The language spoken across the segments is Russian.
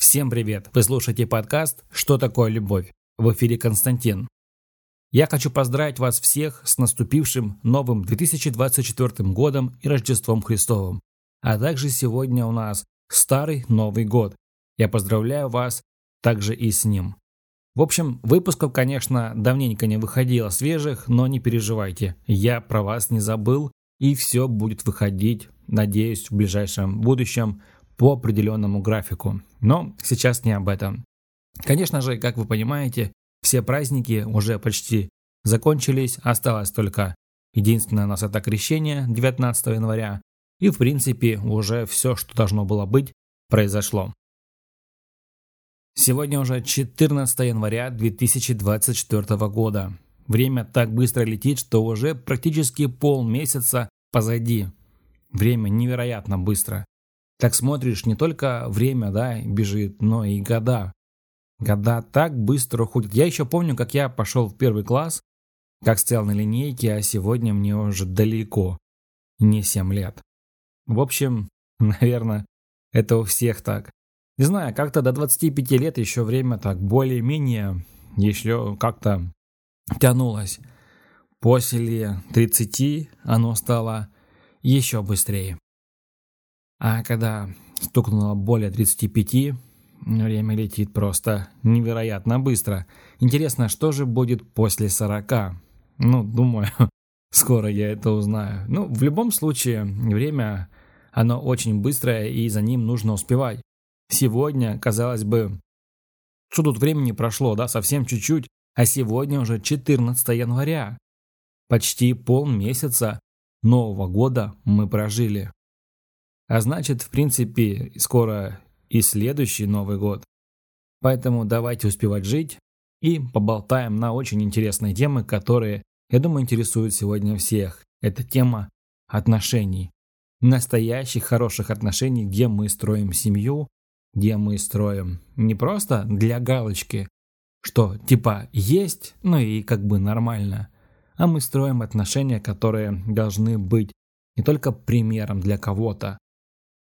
Всем привет! Вы слушаете подкаст «Что такое любовь?» В эфире Константин. Я хочу поздравить вас всех с наступившим новым 2024 годом и Рождеством Христовым. А также сегодня у нас Старый Новый год. Я поздравляю вас также и с ним. В общем, выпусков, конечно, давненько не выходило свежих, но не переживайте, я про вас не забыл, и все будет выходить, надеюсь, в ближайшем будущем по определенному графику. Но сейчас не об этом. Конечно же, как вы понимаете, все праздники уже почти закончились, осталось только единственное у нас это крещение 19 января, и в принципе уже все, что должно было быть, произошло. Сегодня уже 14 января 2024 года. Время так быстро летит, что уже практически полмесяца позади. Время невероятно быстро. Так смотришь, не только время, да, бежит, но и года. Года так быстро уходят. Я еще помню, как я пошел в первый класс, как стоял на линейке, а сегодня мне уже далеко. Не 7 лет. В общем, наверное, это у всех так. Не знаю, как-то до 25 лет еще время так более-менее еще как-то тянулось. После 30 оно стало еще быстрее. А когда стукнуло более 35, время летит просто невероятно быстро. Интересно, что же будет после 40? Ну, думаю, скоро я это узнаю. Ну, в любом случае, время, оно очень быстрое, и за ним нужно успевать. Сегодня, казалось бы, что тут времени прошло, да, совсем чуть-чуть, а сегодня уже 14 января. Почти полмесяца Нового года мы прожили. А значит, в принципе, скоро и следующий Новый год. Поэтому давайте успевать жить и поболтаем на очень интересные темы, которые, я думаю, интересуют сегодня всех. Это тема отношений. Настоящих хороших отношений, где мы строим семью, где мы строим не просто для галочки, что типа есть, ну и как бы нормально, а мы строим отношения, которые должны быть не только примером для кого-то,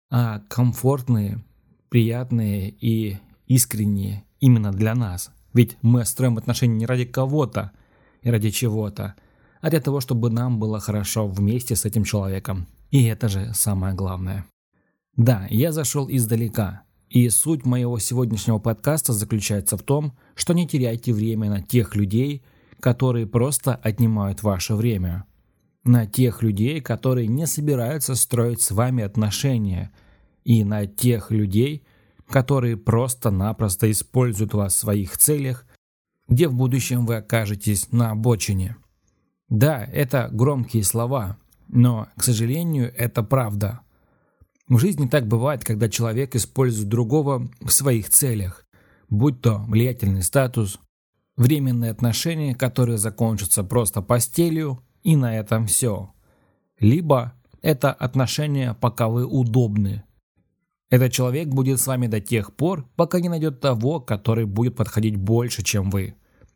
а комфортные, приятные и искренние именно для нас. Ведь мы строим отношения не ради кого-то и ради чего-то, а для того, чтобы нам было хорошо вместе с этим человеком. И это же самое главное. Да, я зашел издалека. И суть моего сегодняшнего подкаста заключается в том, что не теряйте время на тех людей, которые просто отнимают ваше время на тех людей, которые не собираются строить с вами отношения, и на тех людей, которые просто-напросто используют вас в своих целях, где в будущем вы окажетесь на обочине. Да, это громкие слова, но, к сожалению, это правда. В жизни так бывает, когда человек использует другого в своих целях, будь то влиятельный статус, временные отношения, которые закончатся просто постелью и на этом все. Либо это отношения, пока вы удобны. Этот человек будет с вами до тех пор, пока не найдет того, который будет подходить больше, чем вы.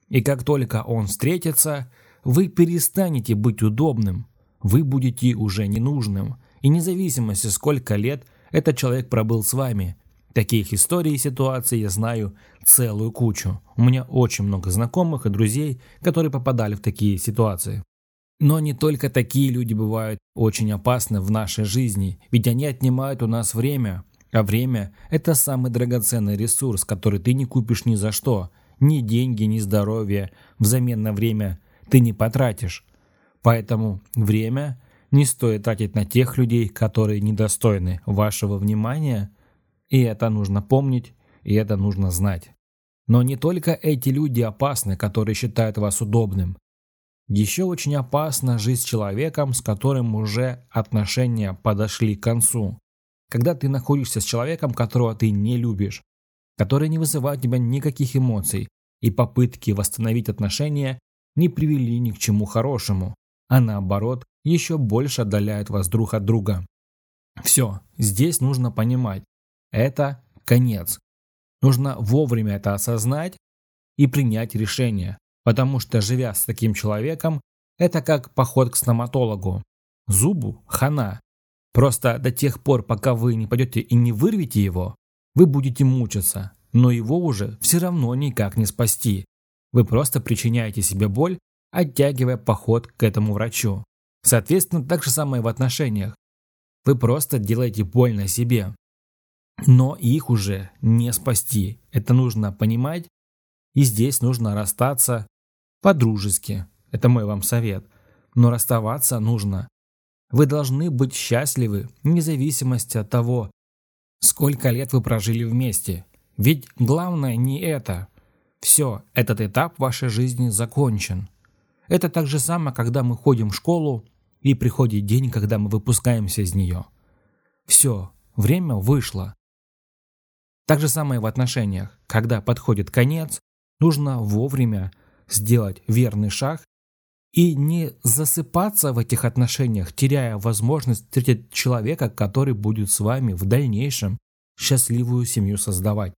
И как только он встретится, вы перестанете быть удобным, вы будете уже ненужным. И независимости, сколько лет этот человек пробыл с вами. Таких историй и ситуаций я знаю целую кучу. У меня очень много знакомых и друзей, которые попадали в такие ситуации. Но не только такие люди бывают очень опасны в нашей жизни, ведь они отнимают у нас время. А время – это самый драгоценный ресурс, который ты не купишь ни за что. Ни деньги, ни здоровье взамен на время ты не потратишь. Поэтому время не стоит тратить на тех людей, которые недостойны вашего внимания. И это нужно помнить, и это нужно знать. Но не только эти люди опасны, которые считают вас удобным. Еще очень опасно жить с человеком, с которым уже отношения подошли к концу. Когда ты находишься с человеком, которого ты не любишь, который не вызывает у тебя никаких эмоций, и попытки восстановить отношения не привели ни к чему хорошему, а наоборот, еще больше отдаляют вас друг от друга. Все, здесь нужно понимать, это конец. Нужно вовремя это осознать и принять решение. Потому что, живя с таким человеком, это как поход к стоматологу. Зубу – хана. Просто до тех пор, пока вы не пойдете и не вырвете его, Вы будете мучиться, но его уже все равно никак не спасти. Вы просто причиняете себе боль, оттягивая поход к этому врачу. Соответственно, так же самое в отношениях. Вы просто делаете больно себе. Но их уже не спасти. Это нужно понимать. И здесь нужно расстаться по-дружески. Это мой вам совет. Но расставаться нужно. Вы должны быть счастливы, вне зависимости от того, сколько лет вы прожили вместе. Ведь главное не это. Все, этот этап вашей жизни закончен. Это так же самое, когда мы ходим в школу, и приходит день, когда мы выпускаемся из нее. Все, время вышло. Так же самое в отношениях. Когда подходит конец, нужно вовремя сделать верный шаг и не засыпаться в этих отношениях, теряя возможность встретить человека, который будет с вами в дальнейшем счастливую семью создавать.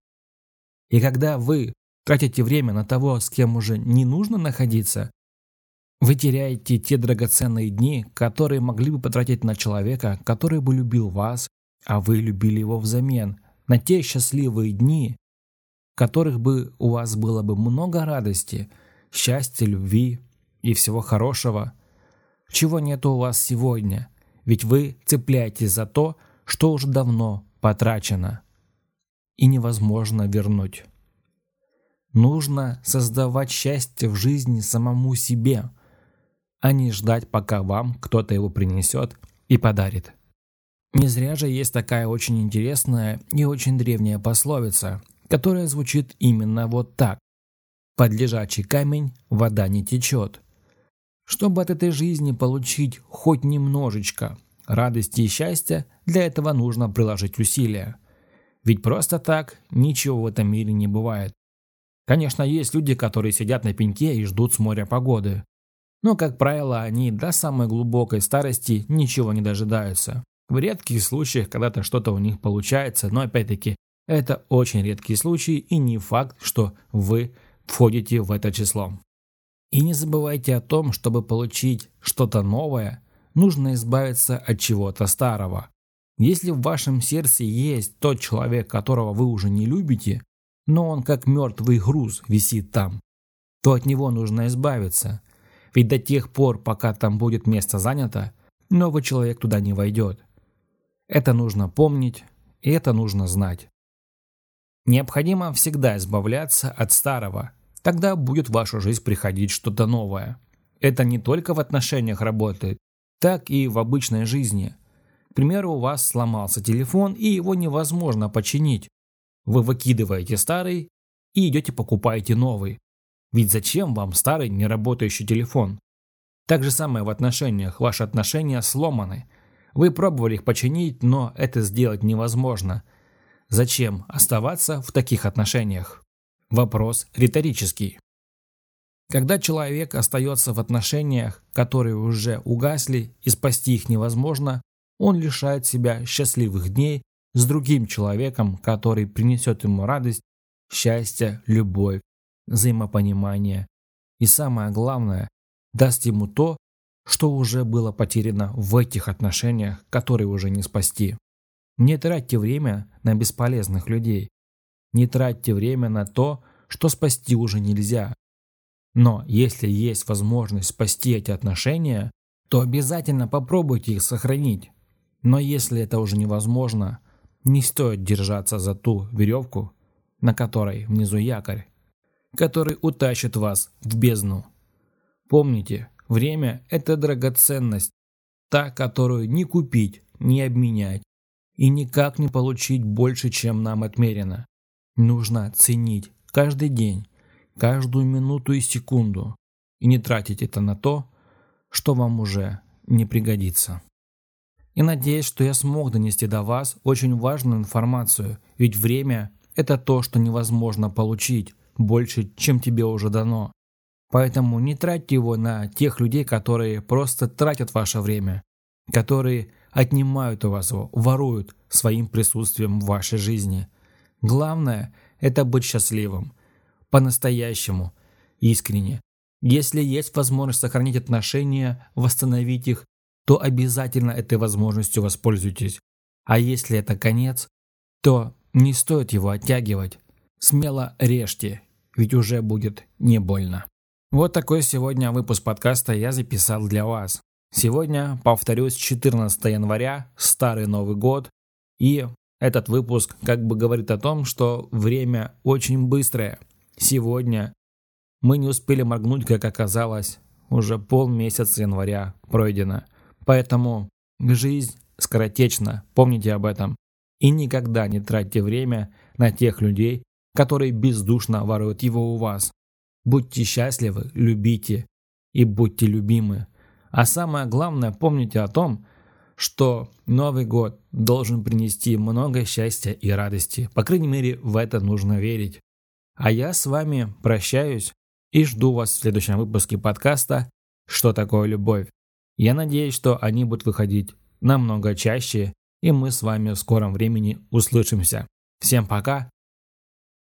И когда вы тратите время на того, с кем уже не нужно находиться, вы теряете те драгоценные дни, которые могли бы потратить на человека, который бы любил вас, а вы любили его взамен, на те счастливые дни, которых бы у вас было бы много радости, счастья, любви и всего хорошего, чего нет у вас сегодня, ведь вы цепляетесь за то, что уже давно потрачено и невозможно вернуть. Нужно создавать счастье в жизни самому себе – а не ждать, пока вам кто-то его принесет и подарит. Не зря же есть такая очень интересная и очень древняя пословица, которая звучит именно вот так. Под лежачий камень вода не течет. Чтобы от этой жизни получить хоть немножечко радости и счастья, для этого нужно приложить усилия. Ведь просто так ничего в этом мире не бывает. Конечно, есть люди, которые сидят на пеньке и ждут с моря погоды. Но, как правило, они до самой глубокой старости ничего не дожидаются. В редких случаях когда-то что-то у них получается, но опять-таки это очень редкие случаи и не факт, что вы входите в это число. И не забывайте о том, чтобы получить что-то новое, нужно избавиться от чего-то старого. Если в вашем сердце есть тот человек, которого вы уже не любите, но он как мертвый груз висит там, то от него нужно избавиться – ведь до тех пор, пока там будет место занято, новый человек туда не войдет. Это нужно помнить, и это нужно знать. Необходимо всегда избавляться от старого. Тогда будет в вашу жизнь приходить что-то новое. Это не только в отношениях работает, так и в обычной жизни. К примеру, у вас сломался телефон, и его невозможно починить. Вы выкидываете старый и идете покупаете новый. Ведь зачем вам старый неработающий телефон? Так же самое в отношениях. Ваши отношения сломаны. Вы пробовали их починить, но это сделать невозможно. Зачем оставаться в таких отношениях? Вопрос риторический. Когда человек остается в отношениях, которые уже угасли и спасти их невозможно, он лишает себя счастливых дней с другим человеком, который принесет ему радость, счастье, любовь, взаимопонимание и, самое главное, даст ему то, что уже было потеряно в этих отношениях, которые уже не спасти. Не тратьте время на бесполезных людей. Не тратьте время на то, что спасти уже нельзя. Но если есть возможность спасти эти отношения, то обязательно попробуйте их сохранить. Но если это уже невозможно, не стоит держаться за ту веревку, на которой внизу якорь который утащит вас в бездну. Помните, время – это драгоценность, та, которую не купить, не обменять и никак не получить больше, чем нам отмерено. Нужно ценить каждый день, каждую минуту и секунду и не тратить это на то, что вам уже не пригодится. И надеюсь, что я смог донести до вас очень важную информацию, ведь время – это то, что невозможно получить, больше, чем тебе уже дано. Поэтому не тратьте его на тех людей, которые просто тратят ваше время, которые отнимают у вас его, воруют своим присутствием в вашей жизни. Главное – это быть счастливым, по-настоящему, искренне. Если есть возможность сохранить отношения, восстановить их, то обязательно этой возможностью воспользуйтесь. А если это конец, то Не стоит его оттягивать. Смело режьте, ведь уже будет не больно. Вот такой сегодня выпуск подкаста я записал для вас. Сегодня, повторюсь, 14 января, старый Новый год, и этот выпуск как бы говорит о том, что время очень быстрое. Сегодня мы не успели моргнуть, как оказалось, уже полмесяца января пройдено. Поэтому жизнь скоротечна, помните об этом. И никогда не тратьте время на тех людей, которые бездушно воруют его у вас. Будьте счастливы, любите и будьте любимы. А самое главное, помните о том, что Новый год должен принести много счастья и радости. По крайней мере, в это нужно верить. А я с вами прощаюсь и жду вас в следующем выпуске подкаста «Что такое любовь?». Я надеюсь, что они будут выходить намного чаще, и мы с вами в скором времени услышимся. Всем пока